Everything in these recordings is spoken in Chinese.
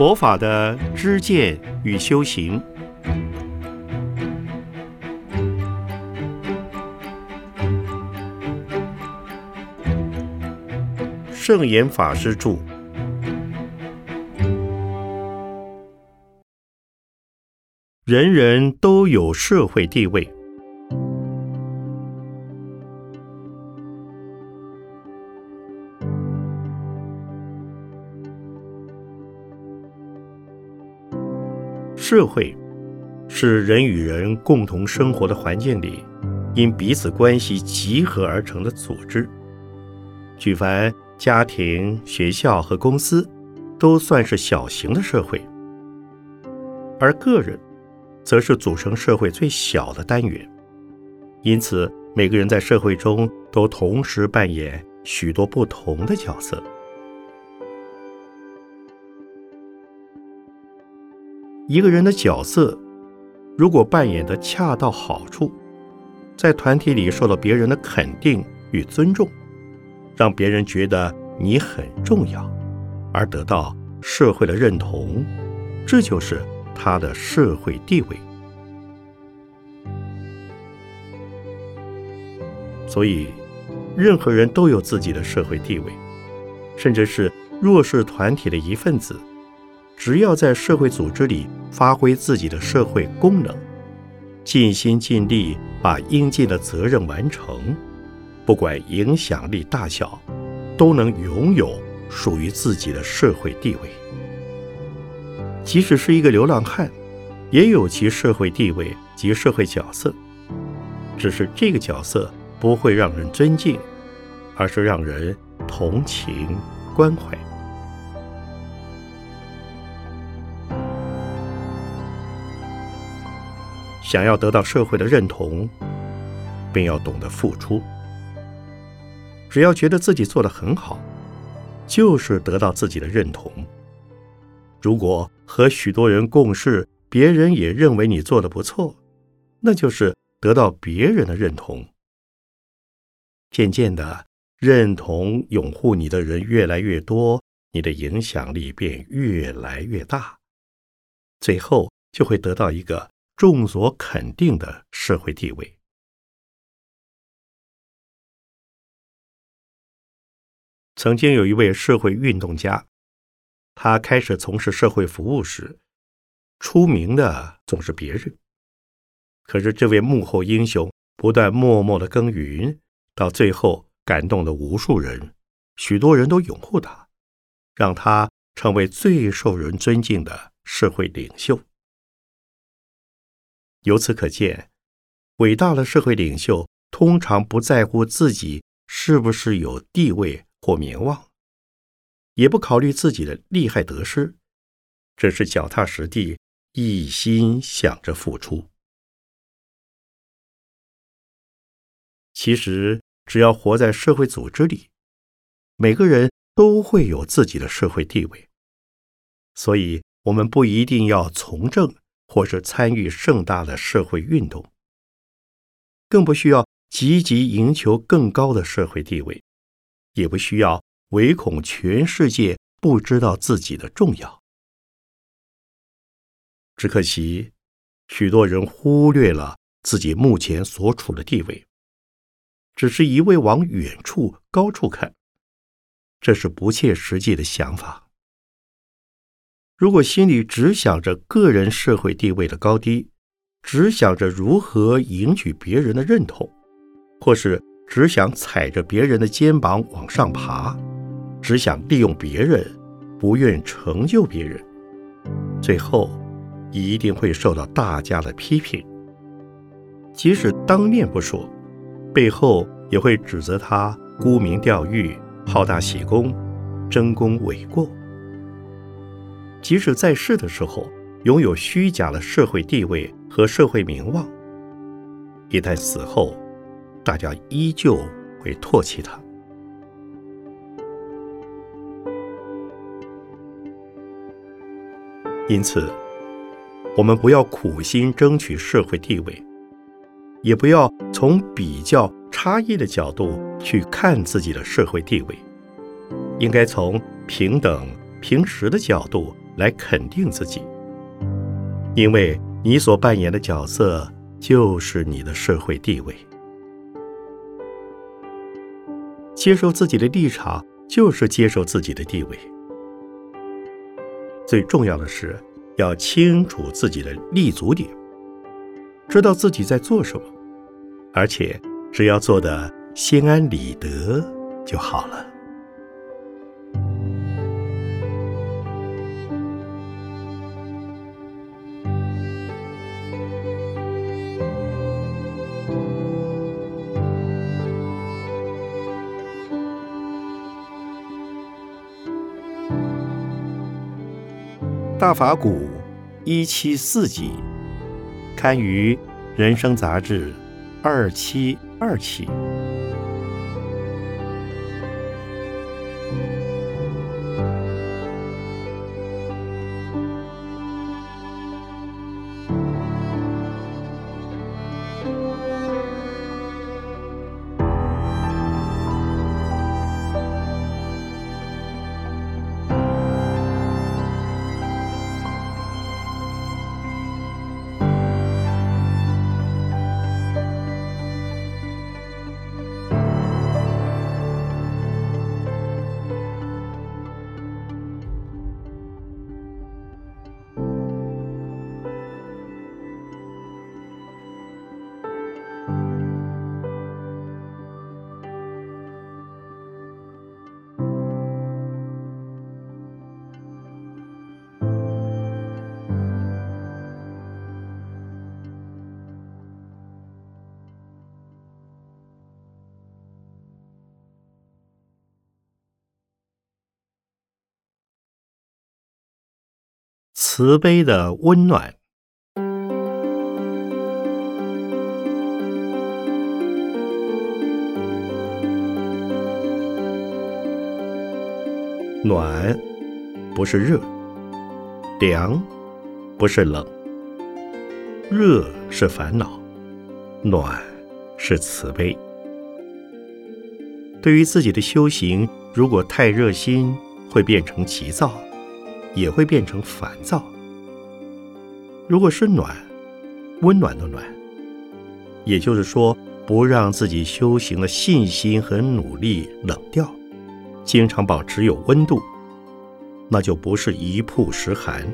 佛法的知见与修行。圣严法师著。人人都有社会地位。社会是人与人共同生活的环境里，因彼此关系集合而成的组织。举凡家庭、学校和公司，都算是小型的社会，而个人，则是组成社会最小的单元。因此，每个人在社会中都同时扮演许多不同的角色。一个人的角色，如果扮演的恰到好处，在团体里受到别人的肯定与尊重，让别人觉得你很重要，而得到社会的认同，这就是他的社会地位。所以，任何人都有自己的社会地位，甚至是弱势团体的一份子。只要在社会组织里发挥自己的社会功能，尽心尽力把应尽的责任完成，不管影响力大小，都能拥有属于自己的社会地位。即使是一个流浪汉，也有其社会地位及社会角色，只是这个角色不会让人尊敬，而是让人同情关怀。想要得到社会的认同，便要懂得付出。只要觉得自己做得很好，就是得到自己的认同。如果和许多人共事，别人也认为你做的不错，那就是得到别人的认同。渐渐的，认同、拥护你的人越来越多，你的影响力便越来越大，最后就会得到一个。众所肯定的社会地位。曾经有一位社会运动家，他开始从事社会服务时，出名的总是别人。可是这位幕后英雄不断默默的耕耘，到最后感动了无数人，许多人都拥护他，让他成为最受人尊敬的社会领袖。由此可见，伟大的社会领袖通常不在乎自己是不是有地位或名望，也不考虑自己的利害得失，只是脚踏实地，一心想着付出。其实，只要活在社会组织里，每个人都会有自己的社会地位，所以我们不一定要从政。或是参与盛大的社会运动，更不需要积极赢求更高的社会地位，也不需要唯恐全世界不知道自己的重要。只可惜，许多人忽略了自己目前所处的地位，只是一味往远处、高处看，这是不切实际的想法。如果心里只想着个人社会地位的高低，只想着如何赢取别人的认同，或是只想踩着别人的肩膀往上爬，只想利用别人，不愿成就别人，最后一定会受到大家的批评。即使当面不说，背后也会指责他沽名钓誉、好大喜功、争功诿过。即使在世的时候拥有虚假的社会地位和社会名望，一旦死后，大家依旧会唾弃他。因此，我们不要苦心争取社会地位，也不要从比较差异的角度去看自己的社会地位，应该从平等平时的角度。来肯定自己，因为你所扮演的角色就是你的社会地位。接受自己的立场，就是接受自己的地位。最重要的是要清楚自己的立足点，知道自己在做什么，而且只要做的心安理得就好了。大法鼓一七四集，刊于《人生》杂志二七二期。慈悲的温暖，暖不是热，凉不是冷，热是烦恼，暖是慈悲。对于自己的修行，如果太热心，会变成急躁。也会变成烦躁。如果是暖，温暖的暖，也就是说，不让自己修行的信心和努力冷掉，经常保持有温度，那就不是一曝十寒。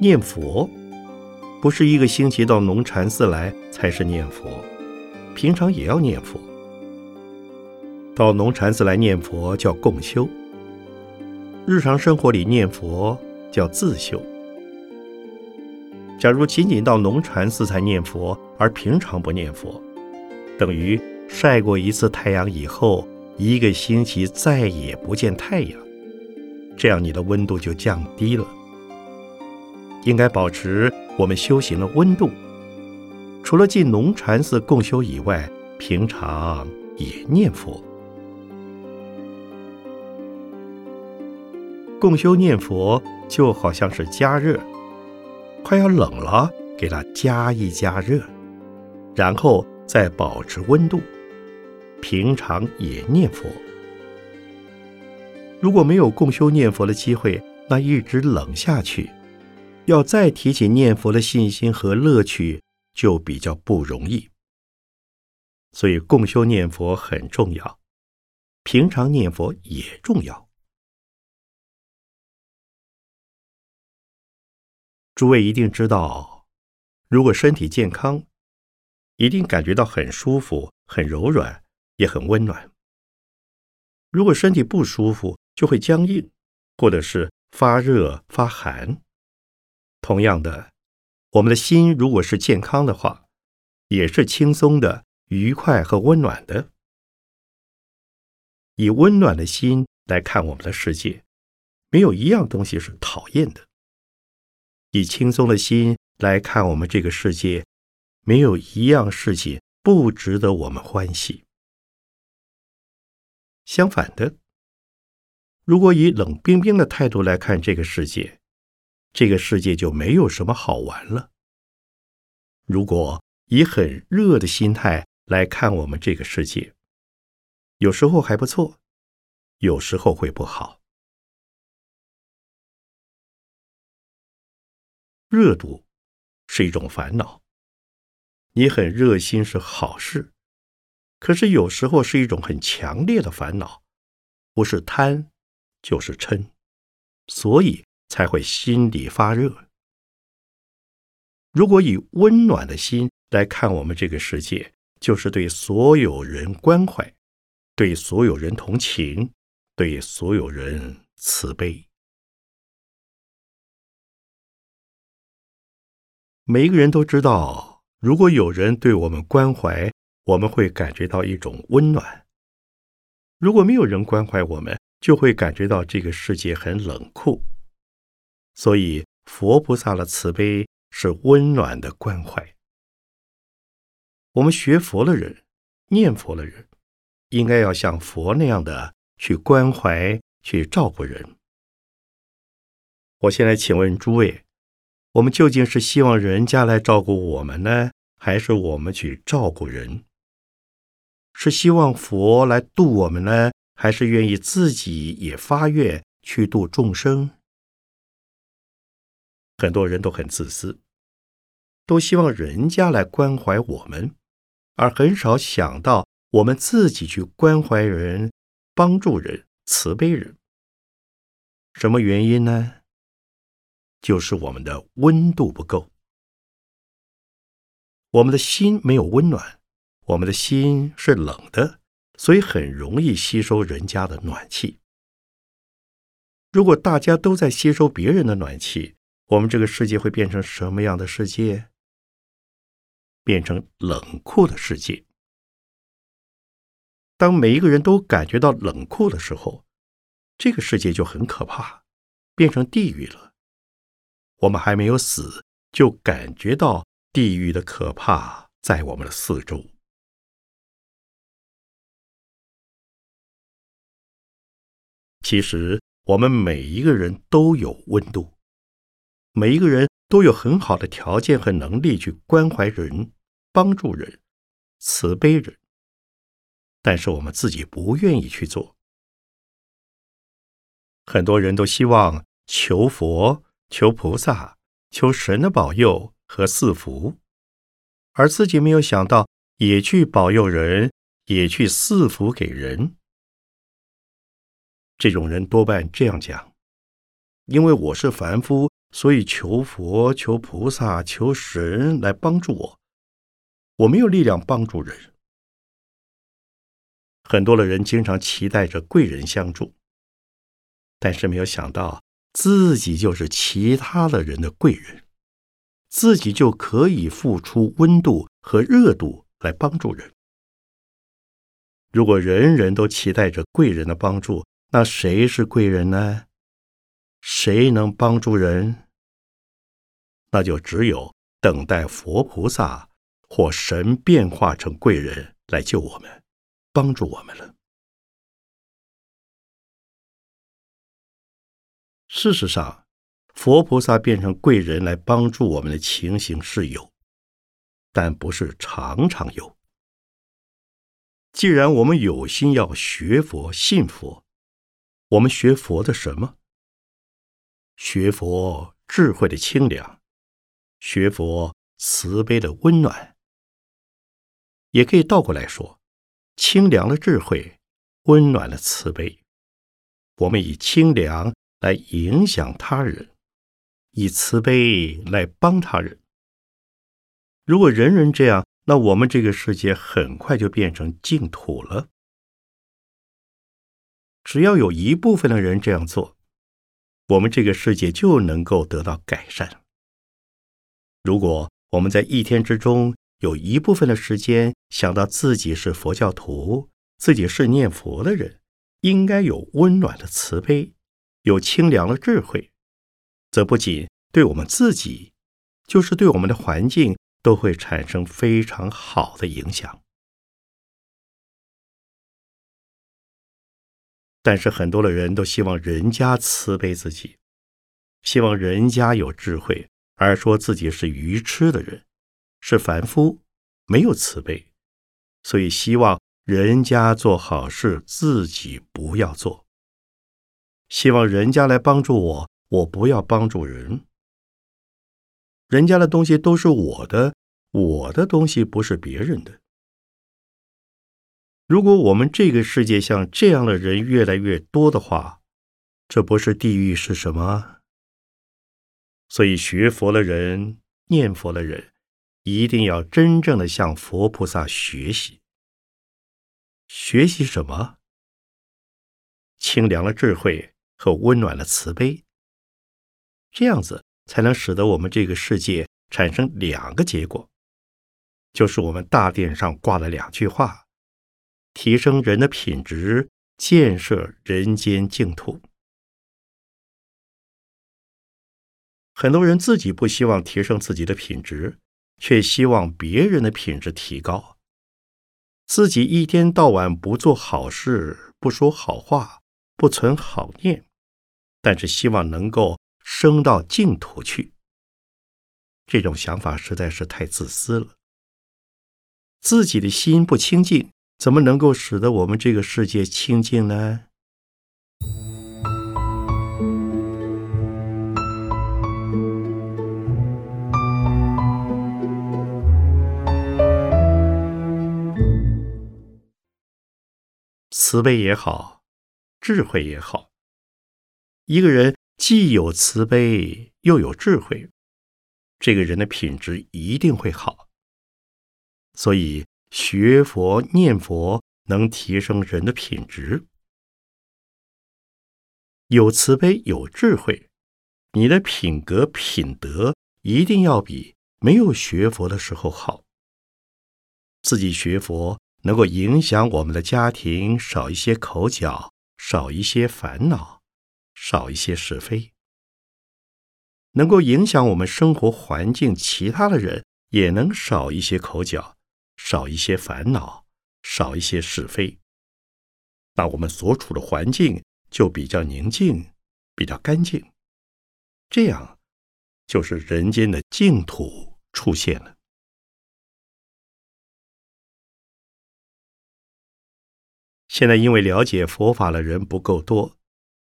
念佛，不是一个星期到农禅寺来才是念佛，平常也要念佛。到农禅寺来念佛叫共修，日常生活里念佛叫自修。假如仅仅到农禅寺才念佛，而平常不念佛，等于晒过一次太阳以后，一个星期再也不见太阳，这样你的温度就降低了。应该保持我们修行的温度，除了进农禅寺共修以外，平常也念佛。共修念佛就好像是加热，快要冷了，给它加一加热，然后再保持温度。平常也念佛，如果没有共修念佛的机会，那一直冷下去，要再提起念佛的信心和乐趣就比较不容易。所以共修念佛很重要，平常念佛也重要。诸位一定知道，如果身体健康，一定感觉到很舒服、很柔软，也很温暖。如果身体不舒服，就会僵硬，或者是发热发寒。同样的，我们的心如果是健康的话，也是轻松的、愉快和温暖的。以温暖的心来看我们的世界，没有一样东西是讨厌的。以轻松的心来看我们这个世界，没有一样事情不值得我们欢喜。相反的，如果以冷冰冰的态度来看这个世界，这个世界就没有什么好玩了。如果以很热的心态来看我们这个世界，有时候还不错，有时候会不好。热度是一种烦恼，你很热心是好事，可是有时候是一种很强烈的烦恼，不是贪就是嗔，所以才会心里发热。如果以温暖的心来看我们这个世界，就是对所有人关怀，对所有人同情，对所有人慈悲。每一个人都知道，如果有人对我们关怀，我们会感觉到一种温暖；如果没有人关怀我们，就会感觉到这个世界很冷酷。所以，佛菩萨的慈悲。是温暖的关怀。我们学佛的人、念佛的人，应该要像佛那样的去关怀、去照顾人。我现在请问诸位：我们究竟是希望人家来照顾我们呢，还是我们去照顾人？是希望佛来度我们呢，还是愿意自己也发愿去度众生？很多人都很自私。都希望人家来关怀我们，而很少想到我们自己去关怀人、帮助人、慈悲人。什么原因呢？就是我们的温度不够，我们的心没有温暖，我们的心是冷的，所以很容易吸收人家的暖气。如果大家都在吸收别人的暖气，我们这个世界会变成什么样的世界？变成冷酷的世界。当每一个人都感觉到冷酷的时候，这个世界就很可怕，变成地狱了。我们还没有死，就感觉到地狱的可怕在我们的四周。其实，我们每一个人都有温度，每一个人都有很好的条件和能力去关怀人。帮助人，慈悲人，但是我们自己不愿意去做。很多人都希望求佛、求菩萨、求神的保佑和赐福，而自己没有想到也去保佑人，也去赐福给人。这种人多半这样讲：因为我是凡夫，所以求佛、求菩萨、求神来帮助我。我没有力量帮助人。很多的人经常期待着贵人相助，但是没有想到自己就是其他的人的贵人，自己就可以付出温度和热度来帮助人。如果人人都期待着贵人的帮助，那谁是贵人呢？谁能帮助人？那就只有等待佛菩萨。或神变化成贵人来救我们，帮助我们了。事实上，佛菩萨变成贵人来帮助我们的情形是有，但不是常常有。既然我们有心要学佛、信佛，我们学佛的什么？学佛智慧的清凉，学佛慈悲的温暖。也可以倒过来说，清凉的智慧，温暖的慈悲。我们以清凉来影响他人，以慈悲来帮他人。如果人人这样，那我们这个世界很快就变成净土了。只要有一部分的人这样做，我们这个世界就能够得到改善。如果我们在一天之中，有一部分的时间想到自己是佛教徒，自己是念佛的人，应该有温暖的慈悲，有清凉的智慧，则不仅对我们自己，就是对我们的环境都会产生非常好的影响。但是很多的人都希望人家慈悲自己，希望人家有智慧，而说自己是愚痴的人。是凡夫，没有慈悲，所以希望人家做好事，自己不要做；希望人家来帮助我，我不要帮助人。人家的东西都是我的，我的东西不是别人的。如果我们这个世界像这样的人越来越多的话，这不是地狱是什么？所以学佛的人、念佛的人，一定要真正的向佛菩萨学习。学习什么？清凉的智慧和温暖的慈悲，这样子才能使得我们这个世界产生两个结果，就是我们大殿上挂了两句话：提升人的品质，建设人间净土。很多人自己不希望提升自己的品质，却希望别人的品质提高。自己一天到晚不做好事，不说好话，不存好念，但是希望能够升到净土去。这种想法实在是太自私了。自己的心不清净，怎么能够使得我们这个世界清净呢？慈悲也好，智慧也好，一个人既有慈悲又有智慧，这个人的品质一定会好。所以学佛念佛能提升人的品质。有慈悲有智慧，你的品格品德一定要比没有学佛的时候好。自己学佛。能够影响我们的家庭少一些口角，少一些烦恼，少一些是非；能够影响我们生活环境，其他的人也能少一些口角，少一些烦恼，少一些是非。那我们所处的环境就比较宁静，比较干净，这样就是人间的净土出现了。现在因为了解佛法的人不够多，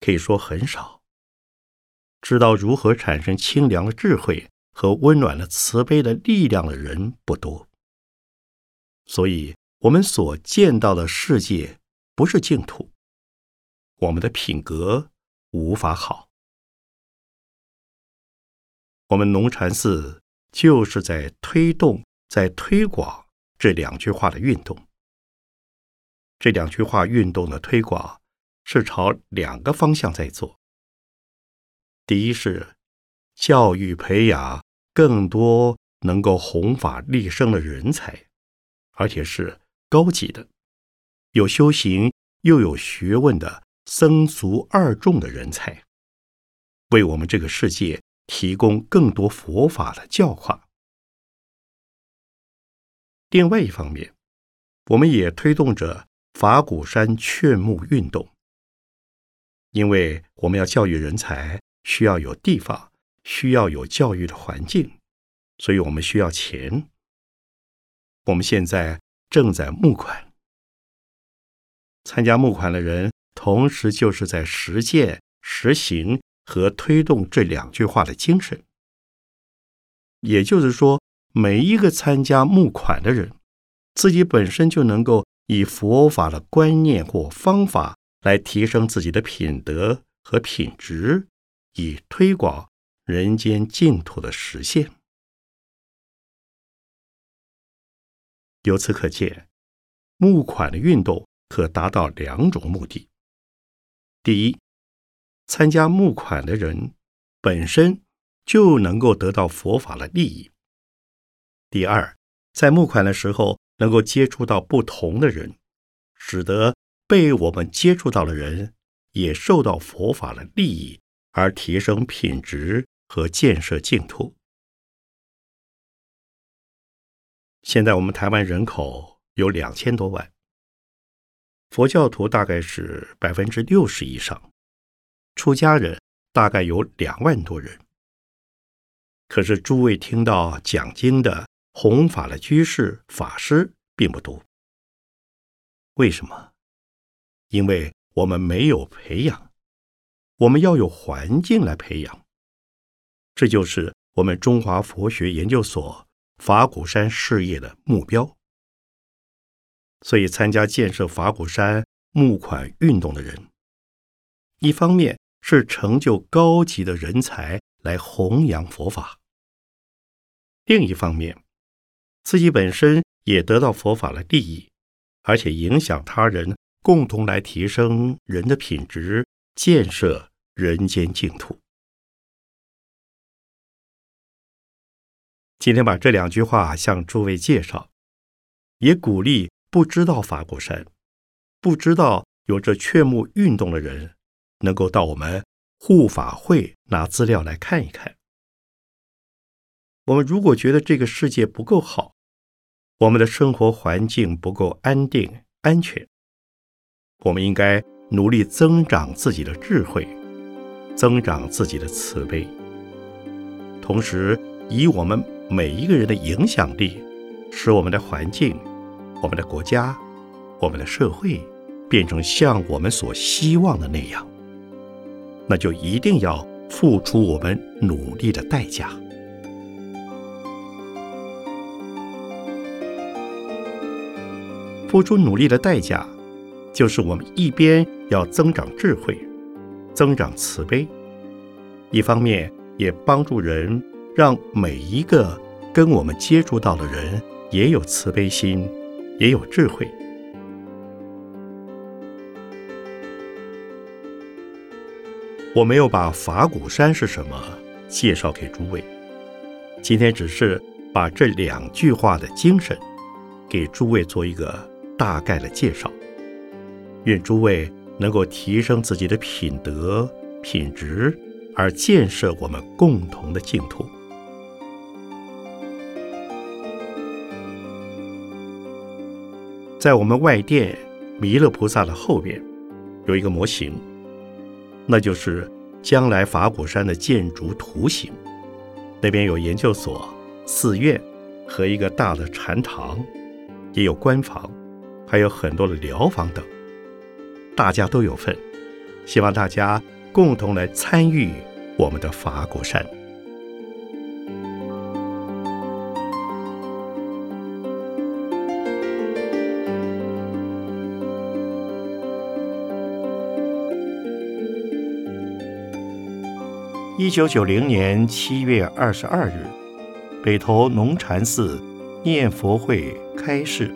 可以说很少，知道如何产生清凉的智慧和温暖的慈悲的力量的人不多，所以我们所见到的世界不是净土，我们的品格无法好。我们龙禅寺就是在推动、在推广这两句话的运动。这两句话运动的推广是朝两个方向在做。第一是教育培养更多能够弘法利生的人才，而且是高级的、有修行又有学问的僧俗二众的人才，为我们这个世界提供更多佛法的教化。另外一方面，我们也推动着。法鼓山劝募运动，因为我们要教育人才，需要有地方，需要有教育的环境，所以我们需要钱。我们现在正在募款，参加募款的人，同时就是在实践、实行和推动这两句话的精神。也就是说，每一个参加募款的人，自己本身就能够。以佛法的观念或方法来提升自己的品德和品质，以推广人间净土的实现。由此可见，募款的运动可达到两种目的：第一，参加募款的人本身就能够得到佛法的利益；第二，在募款的时候。能够接触到不同的人，使得被我们接触到的人也受到佛法的利益，而提升品质和建设净土。现在我们台湾人口有两千多万，佛教徒大概是百分之六十以上，出家人大概有两万多人。可是诸位听到讲经的。弘法的居士、法师并不多，为什么？因为我们没有培养，我们要有环境来培养。这就是我们中华佛学研究所法鼓山事业的目标。所以，参加建设法鼓山募款运动的人，一方面是成就高级的人才来弘扬佛法；另一方面，自己本身也得到佛法的利益，而且影响他人，共同来提升人的品质，建设人间净土。今天把这两句话向诸位介绍，也鼓励。不知道法鼓山，不知道有着劝募运动的人，能够到我们护法会拿资料来看一看。我们如果觉得这个世界不够好，我们的生活环境不够安定安全，我们应该努力增长自己的智慧，增长自己的慈悲，同时以我们每一个人的影响力，使我们的环境。我们的国家，我们的社会，变成像我们所希望的那样，那就一定要付出我们努力的代价。付出努力的代价，就是我们一边要增长智慧，增长慈悲，一方面也帮助人，让每一个跟我们接触到的人也有慈悲心。也有智慧。我没有把法鼓山是什么介绍给诸位，今天只是把这两句话的精神给诸位做一个大概的介绍。愿诸位能够提升自己的品德品质，而建设我们共同的净土。在我们外殿弥勒菩萨的后边，有一个模型，那就是将来法鼓山的建筑图形。那边有研究所、寺院和一个大的禅堂，也有官房，还有很多的疗房等。大家都有份，希望大家共同来参与我们的法鼓山。一九九零年七月二十二日，北投农禅寺念佛会开示。